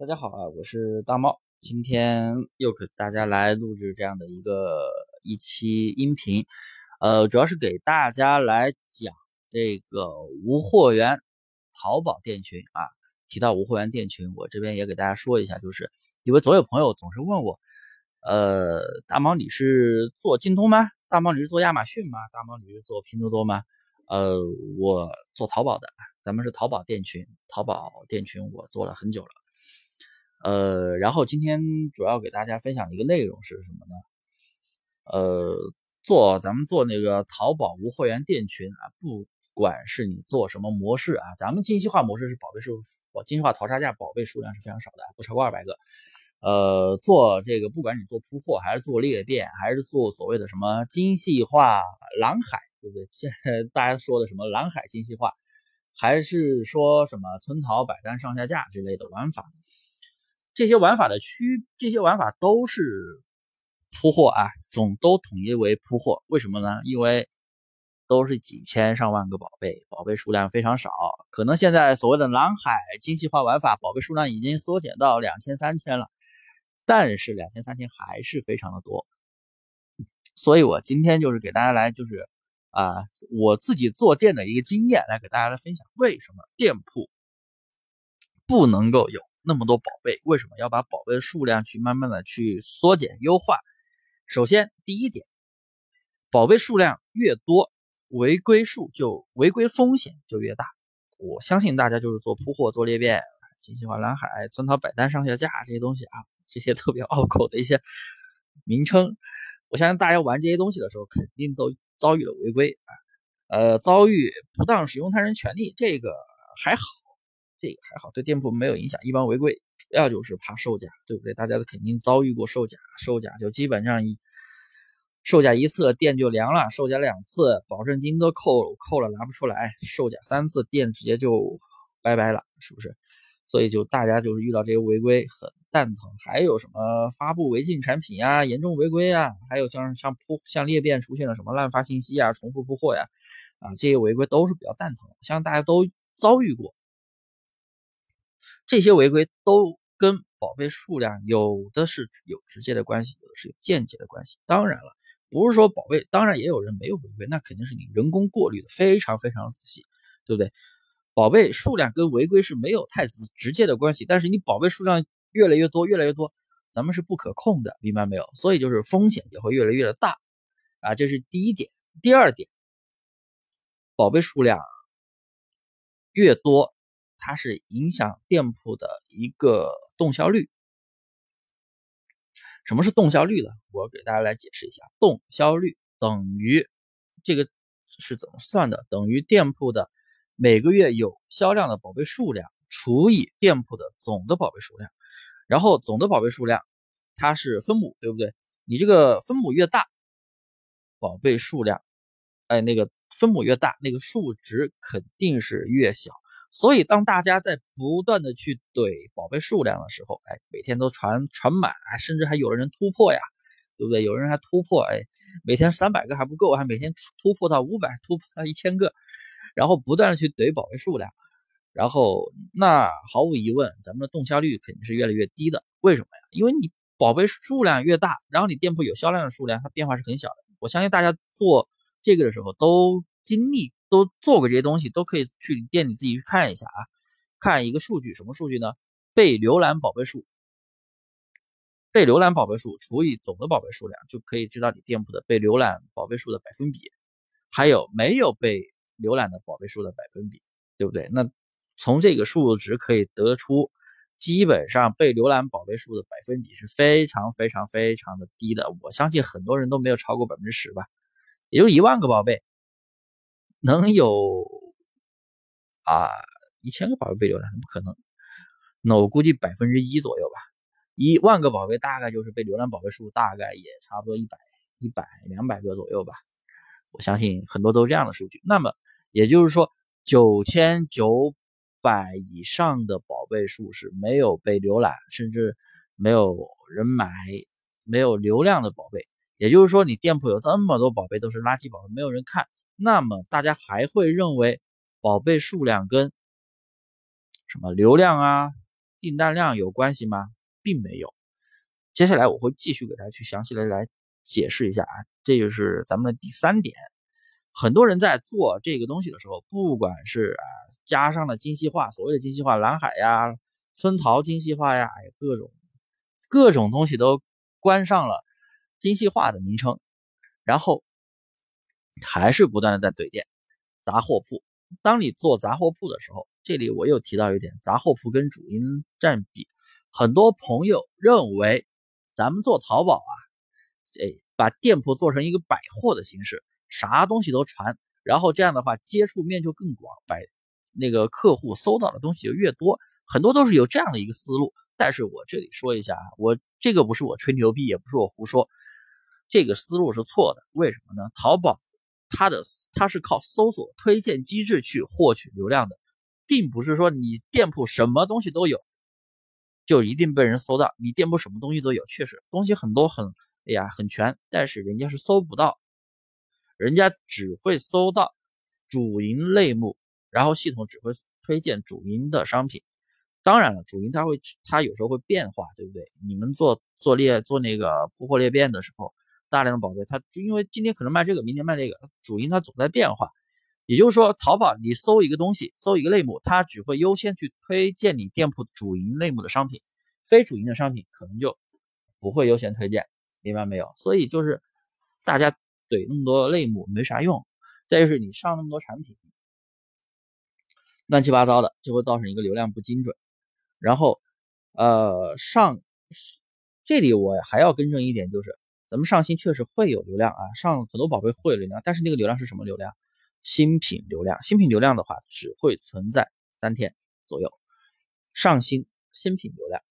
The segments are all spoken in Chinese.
大家好啊，我是大猫，今天又给大家来录制这样的一个一期音频，呃，主要是给大家来讲这个无货源淘宝店群啊。提到无货源店群，我这边也给大家说一下，就是因为总有朋友总是问我，呃，大猫你是做京东吗？大猫你是做亚马逊吗？大猫你是做拼多多吗？呃，我做淘宝的，咱们是淘宝店群，淘宝店群我做了很久了。呃，然后今天主要给大家分享一个内容是什么呢？呃，做咱们做那个淘宝无货源店群啊，不管是你做什么模式啊，咱们精细化模式是宝贝数，精细化淘差价宝贝数量是非常少的，不超过二百个。呃，做这个不管你做铺货还是做裂变，还是做所谓的什么精细化蓝海，对不对？现在大家说的什么蓝海精细化，还是说什么村淘百单上下架之类的玩法？这些玩法的区，这些玩法都是铺货啊，总都统一为铺货。为什么呢？因为都是几千上万个宝贝，宝贝数量非常少。可能现在所谓的蓝海精细化玩法，宝贝数量已经缩减到两千、三千了，但是两千、三千还是非常的多。所以我今天就是给大家来，就是啊，我自己做店的一个经验，来给大家来分享，为什么店铺不能够有。那么多宝贝，为什么要把宝贝的数量去慢慢的去缩减优化？首先，第一点，宝贝数量越多，违规数就违规风险就越大。我相信大家就是做铺货、做裂变、精细化蓝海、村淘百单上下架这些东西啊，这些特别拗口的一些名称，我相信大家玩这些东西的时候，肯定都遭遇了违规啊，呃，遭遇不当使用他人权利，这个还好。这个还好，对店铺没有影响。一般违规主要就是怕售假，对不对？大家都肯定遭遇过售假，售假就基本上一售假一次店就凉了，售假两次保证金都扣扣了拿不出来，售假三次店直接就拜拜了，是不是？所以就大家就是遇到这些违规很蛋疼。还有什么发布违禁产品呀，严重违规啊，还有像像铺像裂变出现了什么滥发信息啊，重复铺货呀，啊这些违规都是比较蛋疼，像大家都遭遇过。这些违规都跟宝贝数量有的是有直接的关系，有的是有间接的关系。当然了，不是说宝贝，当然也有人没有违规，那肯定是你人工过滤的非常非常仔细，对不对？宝贝数量跟违规是没有太直直接的关系，但是你宝贝数量越来越多，越来越多，咱们是不可控的，明白没有？所以就是风险也会越来越的大啊，这是第一点。第二点，宝贝数量越多。它是影响店铺的一个动销率。什么是动销率呢？我给大家来解释一下，动销率等于这个是怎么算的？等于店铺的每个月有销量的宝贝数量除以店铺的总的宝贝数量，然后总的宝贝数量它是分母，对不对？你这个分母越大，宝贝数量，哎，那个分母越大，那个数值肯定是越小。所以，当大家在不断的去怼宝贝数量的时候，哎，每天都传传满，甚至还有的人突破呀，对不对？有人还突破，哎，每天三百个还不够，还每天突破到五百，突破到一千个，然后不断的去怼宝贝数量，然后那毫无疑问，咱们的动销率肯定是越来越低的。为什么呀？因为你宝贝数量越大，然后你店铺有销量的数量，它变化是很小的。我相信大家做这个的时候都经历。都做过这些东西，都可以去店里自己去看一下啊，看一个数据，什么数据呢？被浏览宝贝数，被浏览宝贝数除以总的宝贝数量，就可以知道你店铺的被浏览宝贝数的百分比，还有没有被浏览的宝贝数的百分比，对不对？那从这个数值可以得出，基本上被浏览宝贝数的百分比是非常非常非常的低的。我相信很多人都没有超过百分之十吧，也就一万个宝贝。能有啊一千个宝贝被浏览，不可能。那我估计百分之一左右吧。一万个宝贝大概就是被浏览宝贝数，大概也差不多一百、一百、两百个左右吧。我相信很多都是这样的数据。那么也就是说，九千九百以上的宝贝数是没有被浏览，甚至没有人买、没有流量的宝贝。也就是说，你店铺有这么多宝贝都是垃圾宝贝，没有人看。那么大家还会认为宝贝数量跟什么流量啊、订单量有关系吗？并没有。接下来我会继续给大家去详细的来解释一下啊，这就是咱们的第三点。很多人在做这个东西的时候，不管是啊加上了精细化，所谓的精细化，蓝海呀、村淘精细化呀，哎，各种各种东西都关上了精细化的名称，然后还是不断的在怼店杂货铺。当你做杂货铺的时候，这里我又提到一点，杂货铺跟主营占比，很多朋友认为咱们做淘宝啊，哎，把店铺做成一个百货的形式。啥东西都传，然后这样的话接触面就更广，百那个客户搜到的东西就越多，很多都是有这样的一个思路。但是我这里说一下啊，我这个不是我吹牛逼，也不是我胡说，这个思路是错的。为什么呢？淘宝它的它是靠搜索推荐机制去获取流量的，并不是说你店铺什么东西都有就一定被人搜到。你店铺什么东西都有，确实东西很多很哎呀很全，但是人家是搜不到。人家只会搜到主营类目，然后系统只会推荐主营的商品。当然了，主营它会，它有时候会变化，对不对？你们做做裂做那个铺货裂变的时候，大量的宝贝，它因为今天可能卖这个，明天卖那个，主营它总在变化。也就是说，淘宝你搜一个东西，搜一个类目，它只会优先去推荐你店铺主营类目的商品，非主营的商品可能就不会优先推荐，明白没有？所以就是大家。怼那么多类目没啥用，再就是你上那么多产品，乱七八糟的，就会造成一个流量不精准。然后，呃，上这里我还要更正一点，就是咱们上新确实会有流量啊，上很多宝贝会有流量，但是那个流量是什么流量？新品流量。新品流量的话，只会存在三天左右。上新新品流量，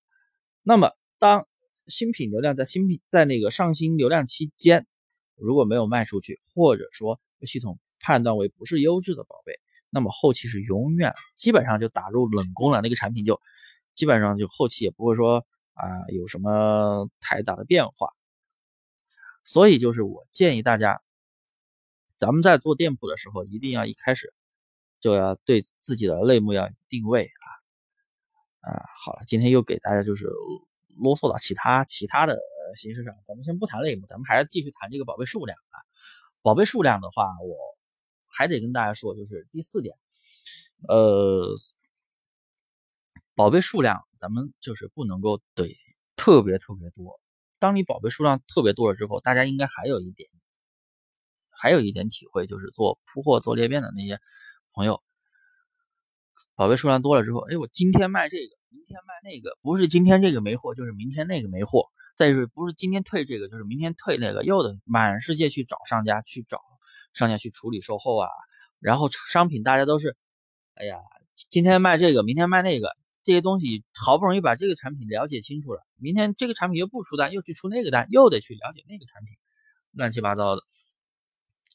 那么当新品流量在新品在那个上新流量期间。如果没有卖出去，或者说系统判断为不是优质的宝贝，那么后期是永远基本上就打入冷宫了，那个产品就基本上就后期也不会说啊有什么太大的变化。所以就是我建议大家，咱们在做店铺的时候，一定要一开始就要对自己的类目要定位啊啊。好了，今天又给大家就是啰嗦到其他其他的。形式上，咱们先不谈类目，咱们还要继续谈这个宝贝数量啊。宝贝数量的话，我还得跟大家说，就是第四点，呃，宝贝数量咱们就是不能够怼特别特别多。当你宝贝数量特别多了之后，大家应该还有一点，还有一点体会，就是做铺货、做裂变的那些朋友，宝贝数量多了之后，哎，我今天卖这个，明天卖那个，不是今天这个没货，就是明天那个没货。再就是不是今天退这个，就是明天退那个，又得满世界去找商家，去找商家去处理售后啊。然后商品大家都是，哎呀，今天卖这个，明天卖那个，这些东西好不容易把这个产品了解清楚了，明天这个产品又不出单，又去出那个单，又得去了解那个产品，乱七八糟的，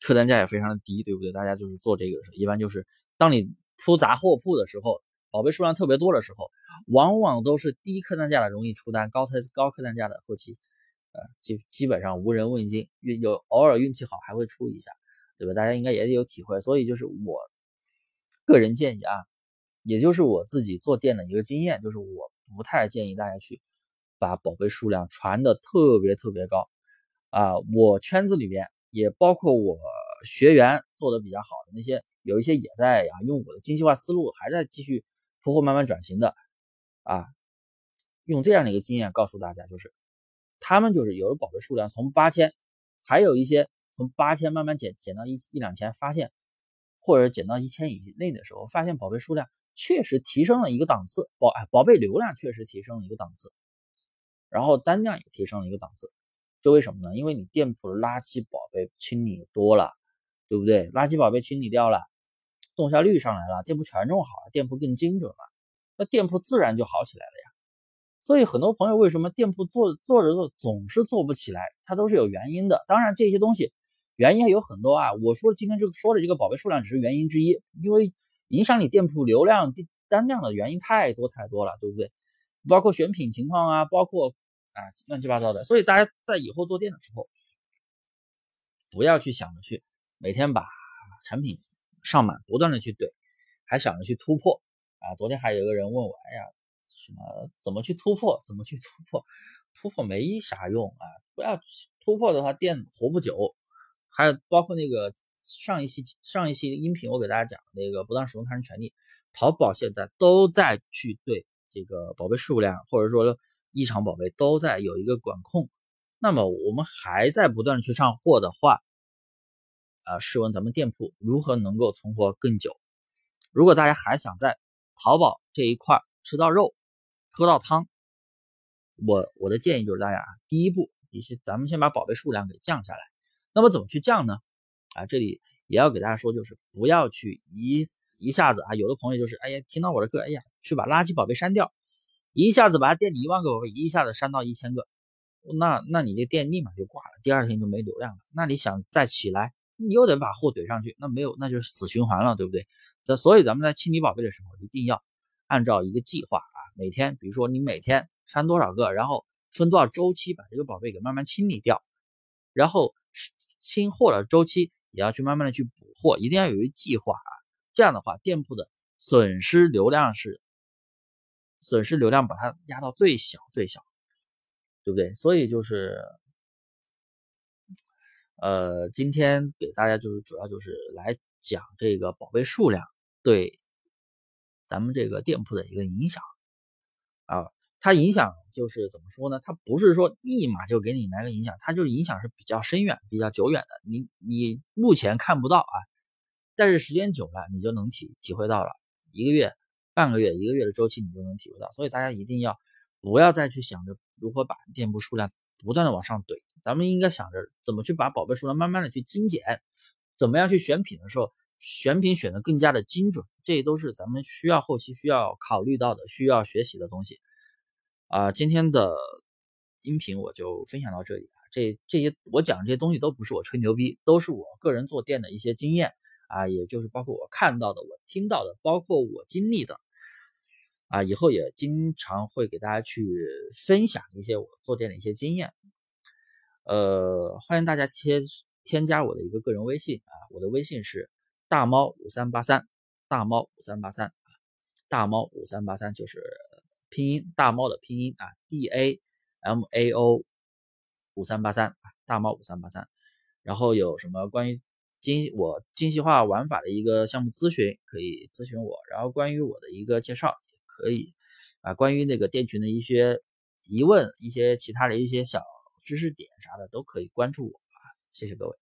客单价也非常的低，对不对？大家就是做这个的时候，一般就是当你铺杂货铺的时候。宝贝数量特别多的时候，往往都是低客单价的容易出单，高才高客单价的后期，呃，基基本上无人问津，运有偶尔运气好还会出一下，对吧？大家应该也有体会，所以就是我个人建议啊，也就是我自己做店的一个经验，就是我不太建议大家去把宝贝数量传的特别特别高啊。我圈子里边也包括我学员做的比较好的那些，有一些也在呀用我的精细化思路，还在继续。铺货慢慢转型的，啊，用这样的一个经验告诉大家，就是他们就是有的宝贝数量从八千，还有一些从八千慢慢减减到一一两千，发现或者减到一千以内的时候，发现宝贝数量确实提升了一个档次，宝哎宝贝流量确实提升了一个档次，然后单量也提升了一个档次，这为什么呢？因为你店铺的垃圾宝贝清理多了，对不对？垃圾宝贝清理掉了。动销率上来了，店铺权重好了，店铺更精准了，那店铺自然就好起来了呀。所以很多朋友为什么店铺做做着做总是做不起来，它都是有原因的。当然这些东西原因还有很多啊。我说今天这个说的这个宝贝数量只是原因之一，因为影响你店铺流量单量的原因太多太多了，对不对？包括选品情况啊，包括啊乱七八糟的。所以大家在以后做店的时候，不要去想着去每天把产品。上满，不断的去怼，还想着去突破啊！昨天还有一个人问我，哎呀，什么怎么去突破，怎么去突破，突破没啥用啊！不要突破的话，店活不久。还有包括那个上一期上一期音频，我给大家讲那个不当使用他人权利，淘宝现在都在去对这个宝贝数量或者说异常宝贝都在有一个管控。那么我们还在不断的去上货的话，啊，试问咱们店铺如何能够存活更久？如果大家还想在淘宝这一块吃到肉、喝到汤，我我的建议就是大家啊，第一步，一些咱们先把宝贝数量给降下来。那么怎么去降呢？啊，这里也要给大家说，就是不要去一一下子啊，有的朋友就是，哎呀，听到我的课，哎呀，去把垃圾宝贝删掉，一下子把店里一万个宝贝一下子删到一千个，那那你这店立马就挂了，第二天就没流量了。那你想再起来，你又得把货怼上去，那没有，那就是死循环了，对不对？这所以咱们在清理宝贝的时候，一定要按照一个计划啊，每天，比如说你每天删多少个，然后分多少周期把这个宝贝给慢慢清理掉，然后。清货的周期也要去慢慢的去补货，一定要有一计划啊。这样的话，店铺的损失流量是损失流量，把它压到最小最小，对不对？所以就是，呃，今天给大家就是主要就是来讲这个宝贝数量对咱们这个店铺的一个影响啊。它影响就是怎么说呢？它不是说立马就给你来个影响，它就是影响是比较深远、比较久远的。你你目前看不到啊，但是时间久了，你就能体体会到了。一个月、半个月、一个月的周期，你就能体会到。所以大家一定要不要再去想着如何把店铺数量不断的往上怼，咱们应该想着怎么去把宝贝数量慢慢的去精简，怎么样去选品的时候选品选的更加的精准，这都是咱们需要后期需要考虑到的、需要学习的东西。啊，今天的音频我就分享到这里啊。这这些我讲这些东西都不是我吹牛逼，都是我个人做店的一些经验啊，也就是包括我看到的、我听到的，包括我经历的啊。以后也经常会给大家去分享一些我做店的一些经验。呃，欢迎大家添添加我的一个个人微信啊，我的微信是大猫五三八三，大猫五三八三，大猫五三八三就是。拼音大猫的拼音啊，D A M A O 五三八三啊，大猫五三八三。然后有什么关于精我精细化玩法的一个项目咨询，可以咨询我。然后关于我的一个介绍也可以啊，关于那个店群的一些疑问，一些其他的一些小知识点啥的，都可以关注我啊。谢谢各位。